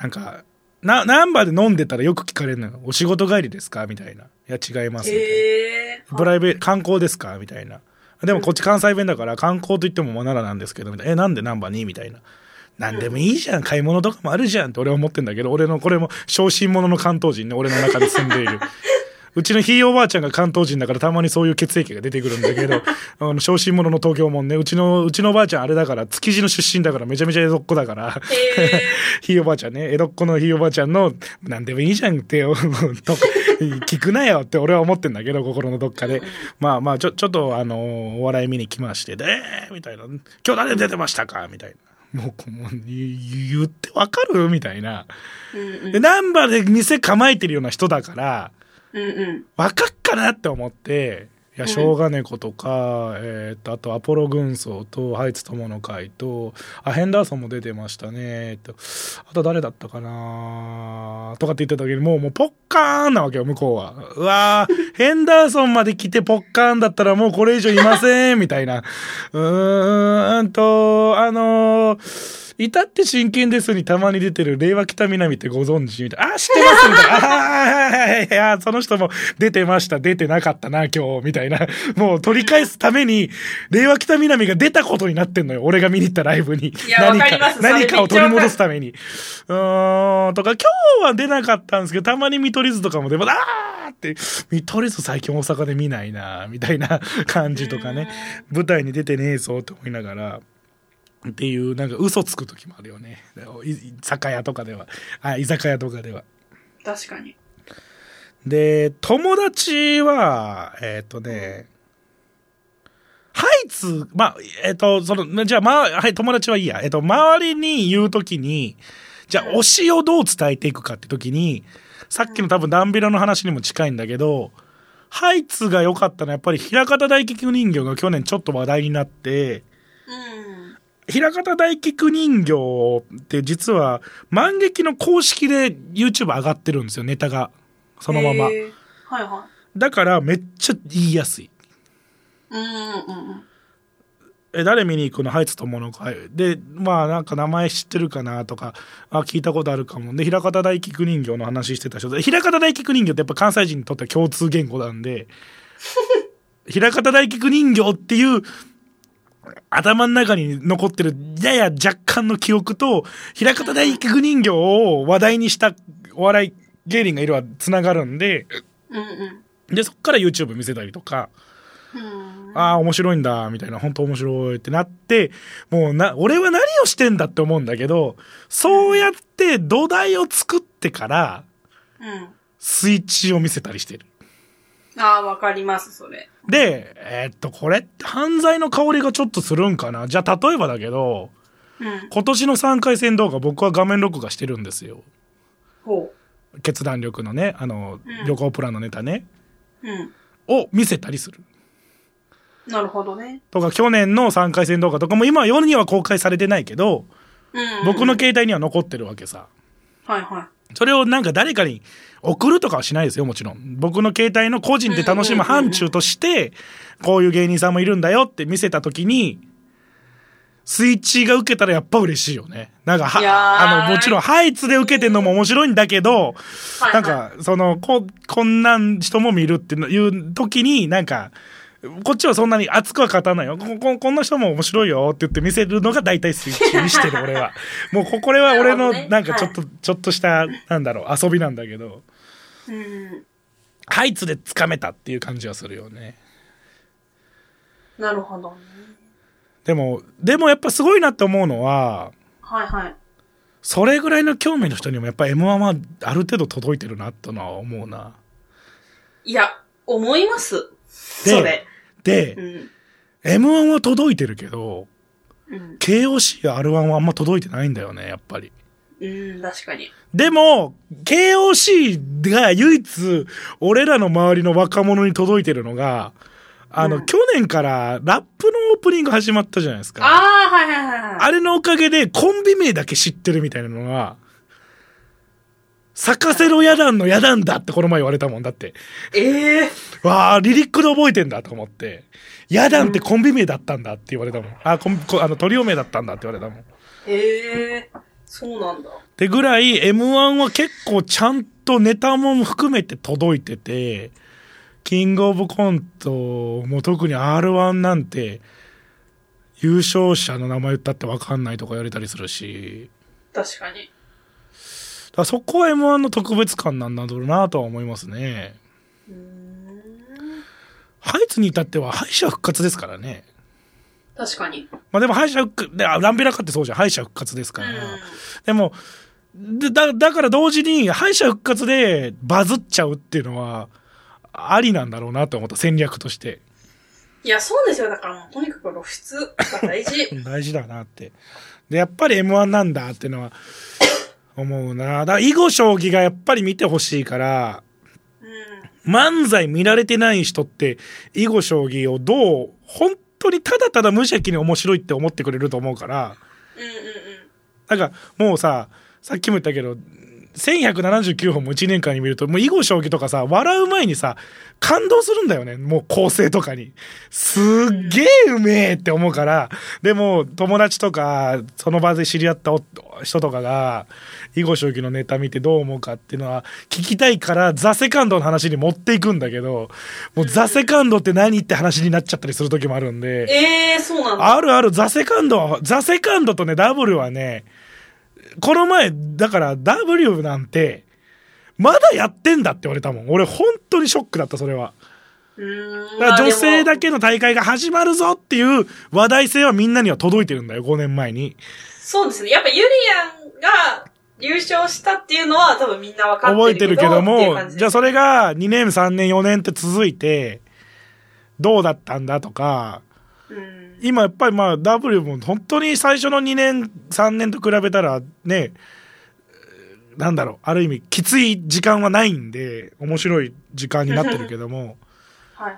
なんか、な、ナンバーで飲んでたらよく聞かれるのよ。お仕事帰りですか？みたいな。いや、違います。みたいなへープライベート、観光ですか？みたいな。でもこっち関西弁だから観光と言ってもまあ奈良なんですけど、みたいな。え、なんでナンバーに？みたいな。なんでもいいじゃん。買い物とかもあるじゃんって俺は思ってんだけど、俺の、これも小心者の関東人ね。俺の中で住んでいる。うちのひいおばあちゃんが関東人だからたまにそういう血液が出てくるんだけど、あの、小心者の東京もんね、うちの、うちのおばあちゃんあれだから、築地の出身だからめちゃめちゃ江戸っ子だから、へ ひいおばあちゃんね、江戸っ子のひいおばあちゃんの、なんでもいいじゃんって、と聞くなよって俺は思ってんだけど、心のどっかで。まあまあ、ちょ、ちょっとあの、お笑い見に来まして、で、みたいな、今日誰出てましたか？みたいな。もう、もう言言ってわかる？みたいな。で、ナンバーで店構えてるような人だから、うんうんわかっかなって思って、いや、うんしょうが猫とか、えーっと、あと、アポロ軍曹と、ハイツ友の会と、あ、ヘンダーソンも出てましたね、と、あと誰だったかなとかって言った時に、もう、もう、ポッカーンなわけよ、向こうは。うわー、ヘンダーソンまで来てポッカーンだったらもうこれ以上いません、みたいな。うーんと、あのー至って真剣ですにたまに出てる令和北南ってご存知みたいな。あ、知ってますみたいな。あはいはいはいいや、その人も出てました、出てなかったな、今日、みたいな。もう取り返すために、令和北南が出たことになってんのよ。俺が見に行ったライブに。いや何かわかります、それ何かを取り戻すために。うーん、とか、今日は出なかったんですけど、たまに見取り図とかも出ます。あーって、見取り図最近大阪で見ないな、みたいな感じとかね。舞台に出てねえぞって思いながら。っていう、なんか嘘つく時もあるよね。い酒屋とかでは。あ、居酒屋とかでは。確かにで、友達は、えっ、とね、ハイツ、まあ、えっ、と、その、じゃあ、まあ、はい、友達はいいや。えっ、と、周りに言うときに、じゃあ、推しをどう伝えていくかって時に、さっきの多分ダンビラの話にも近いんだけど、ハイツが良かったのはやっぱり平方大菊人形が去年ちょっと話題になって、うん平方大菊人形って実は万劇の公式で YouTube 上がってるんですよ、ネタが。そのまま。はいはだからめっちゃ言いやすい。いうんうんうんえ、誰見に行くの？ハイツ友の会。で、まあなんか名前知ってるかなとか、あ、聞いたことあるかも。で、平方大菊人形の話してた人で、平方大菊人形ってやっぱ関西人にとっては共通言語なんで、平方大菊人形っていう頭の中に残ってるやや若干の記憶と、平方大菊人形を話題にしたお笑い芸人がいるは繋がるんで、うんうん。で、そっから YouTube 見せたりとか、うん。ああ、面白いんだ、みたいな、本当面白いってなって、もうな、俺は何をしてんだって思うんだけど、そうやって土台を作ってから、うん。スイッチを見せたりしてる。ああわかりますそれ。で、えーっと、これって犯罪の香りがちょっとするんかな？じゃあ、例えばだけど、うん。今年の3回戦動画僕は画面録画してるんですよ。ほ決断力のね、あのうん、旅行プランのネタね、ううん。を見せたりする。なるほどね。とか、去年の3回戦動画とかも今世には公開されてないけど、うん。僕の携帯には残ってるわけさ。はいはそれをなんか誰かに送るとかはしないですよ、もちろん。僕の携帯の個人で楽しむ範疇として、こういう芸人さんもいるんだよって見せたときに、スイッチが受けたらやっぱ嬉しいよね。なんかは、あの、もちろんハイツで受けてんのも面白いんだけど、いなんか、その、こ、こんなん人も見るっていう時に、なんか、こっちはそんなに熱くは語らないよ。こ、こ、こんな人も面白いよって言って見せるのが大体スイッチにしてる、俺は。もうこ、これは俺の、なんかちょっと、ちょっとした、なんだろう、遊びなんだけど、うんハイツで掴めたっていう感じはするよね。なるほどねでも、でもやっぱすごいなって思うのは、はいはいそれぐらいの興味の人にもやっぱ M1 はある程度届いてるなとのは思うな。いや思いますでそれで、うん M1 は届いてるけど、うん、KOC や R1 はあんま届いてないんだよね、やっぱり。うん、確かに。でも、KOC が唯一、俺らの周りの若者に届いてるのが、あの、うん去年からラップのオープニング始まったじゃないですか。ああ、はいはいはいはい。あれのおかげでコンビ名だけ知ってるみたいなのが、咲かせろヤダンのヤダンだってこの前言われたもんだって。ええわあ、リリックで覚えてんだと思って。ヤダンってコンビ名だったんだって言われたもん。あ、コンこあの、トリオ名だったんだって言われたもん。ええそうなんだ。ってぐらい M1 は結構ちゃんとネタも含めて届いてて、キングオブコントも特に R1 なんて優勝者の名前言ったって分かんないとか言われたりするし、確かに。そこは M1 の特別感なんだろうなとは思いますね。ハイツに至っては敗者復活ですからね。確かに。まあでも敗者復活、であランベラカってそうじゃん。敗者復活ですから。うん。でも、でだ、だから同時に敗者復活でバズっちゃうっていうのは、ありなんだろうなと思った戦略として。いや、そうですよ。だからもう、とにかく露出が大事。大事だなって。で、やっぱり M1 なんだっていうのは、思うな。だから囲碁将棋がやっぱり見てほしいから、うん。漫才見られてない人って、囲碁将棋をどう、本当にただただ無邪気に面白いって思ってくれると思うから、うんうんうん。なんかもうさ、さっきも言ったけど、1179本も1年間に見ると、もう囲碁将棋とかさ、笑う前にさ、感動するんだよね。もう構成とかに。すっげえうめえって思うから、でも友達とか、その場で知り合ったお人とかが、囲碁将棋のネタ見てどう思うかっていうのは聞きたいから、ザ・セカンドの話に持っていくんだけど、もうザ・セカンドって何って話になっちゃったりする時もあるんで、ええー、そうなんだ。あるある、ザ・セカンドは、ザ・セカンドとね、ダブルはね、この前、だから W なんて、まだやってんだって言われたもん。俺本当にショックだった、それは。女性だけ。けの大会が始まるぞっていう話題性はみんなには届いてるんだよ、5年前に。そうですね。やっぱユリアンが優勝したっていうのは多分みんな分かってる覚えてるけども感、じじゃあそれが2年、3年、4年って続いて、どうだったんだとか、うん。今やっぱりまあ W も本当に最初の2年3年と比べたらねなんだろうある意味きつい時間はないんで面白い時間になってるけども。はい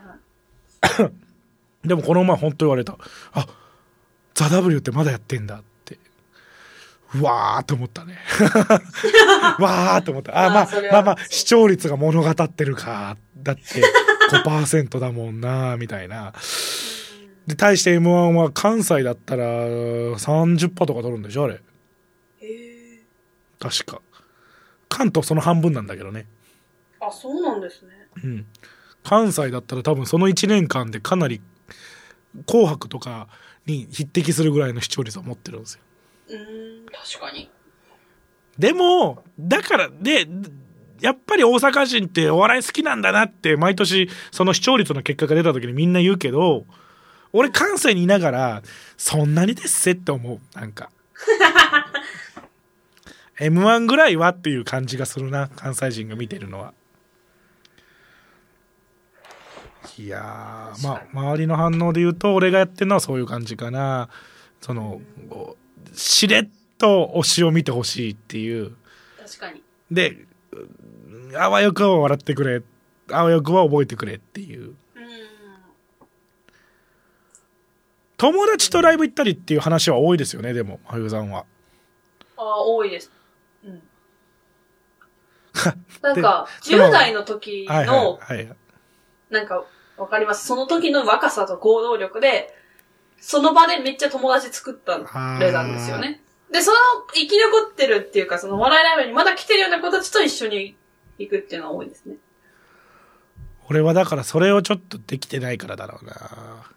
はい。でもこの前本当言われた。あザ・ W ってまだやってんだって。うわーって思ったね。わーって思った。あまあまあまあ視聴率が物語ってるかだって5%だもんなみたいなで対して m 1は関西だったら30%とか取るんでしょあれへえ。確か関東その半分なんだけどねあ、そうなんですね。うん関西だったら多分その1年間でかなり「紅白」とかに匹敵するぐらいの視聴率を持ってるんですようーん、確かに。でもだからでやっぱり大阪人ってお笑い好きなんだなって毎年その視聴率の結果が出た時にみんな言うけど俺関西にいながらそんなにですせって思う。なんか。m 1ぐらいはっていう感じがするな関西人が見てるのは。いやーまあ周りの反応で言うと俺がやってるのはそういう感じかな。そのしれっと推しを見てほしいっていう。確かに。でうんあわよくは笑ってくれ。あわよくは覚えてくれっていううーん。友達とライブ行ったりっていう話は多いですよねでも真冬さんはああ、多いです。うん。なんか、でも10代の時はいの、はいはいなんか、わかります。その時の若さと行動力で、その場でめっちゃ友達作った例なんですよね。で、その生き残ってるっていうか、その笑いライブにまだ来てるような子たちと一緒に行くっていうのは多いですね。俺はだからそれをちょっとできてないからだろうな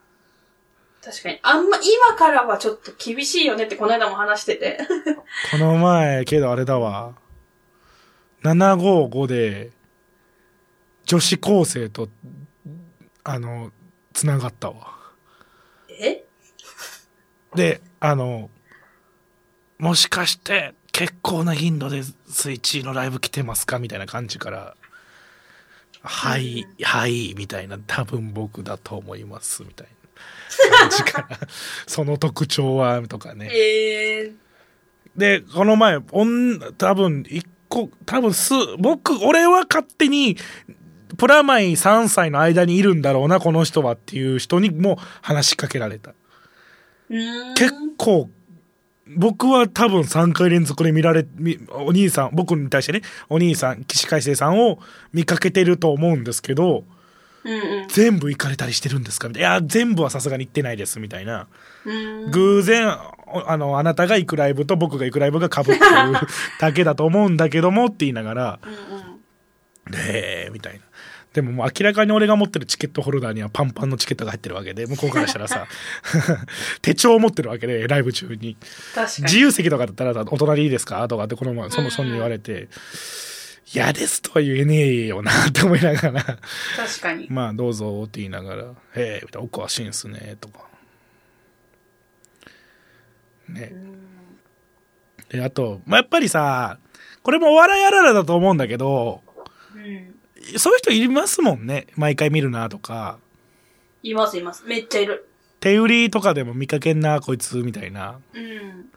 確かに。あんま、今からはちょっと厳しいよねってこの間も話してて。この前けどあれだわ。755で女子高生とあのつながったわ。え？であのもしかして結構な頻度でスイッチのライブ来てますか？みたいな感じから「はい、はい」みたいな多分僕だと思いますみたいな感じから その特徴はとかねえー、でこの前おん多分一個多分す僕俺は勝手にプラマイ3歳の間にいるんだろうなこの人はっていう人にも話しかけられた。結構僕は多分3回連続で見られみお兄さん僕に対してねお兄さん起死回生さんを見かけてると思うんですけど。全部行かれたりしてるんですか？みたいな。いや、全部はさすがに行ってないです、みたいな。うん。偶然、おあの、あなたが行くライブと僕が行くライブが被ってる だけだと思うんだけどもって言いながら、うんうん。で、みたいな。でももう明らかに俺が持ってるチケットホルダーにはパンパンのチケットが入ってるわけで、向こうからしたらさ、手帳を持ってるわけで、ライブ中に。に。自由席とかだったら、お隣いいですか？とかってこの前、その人に言われて、嫌ですとは言えねえよなって思いながら、確かに。まあどうぞって言いながら、へえ、みたいな、お詳しいんすね、とか。ね。で、あと、まあ、やっぱりさ、これもお笑いあるあるだと思うんだけど、うん。そういう人いますもんね。毎回見るなとか。いますいます。めっちゃいる。手売りとかでも見かけんな、こいつ、みたいな。うん。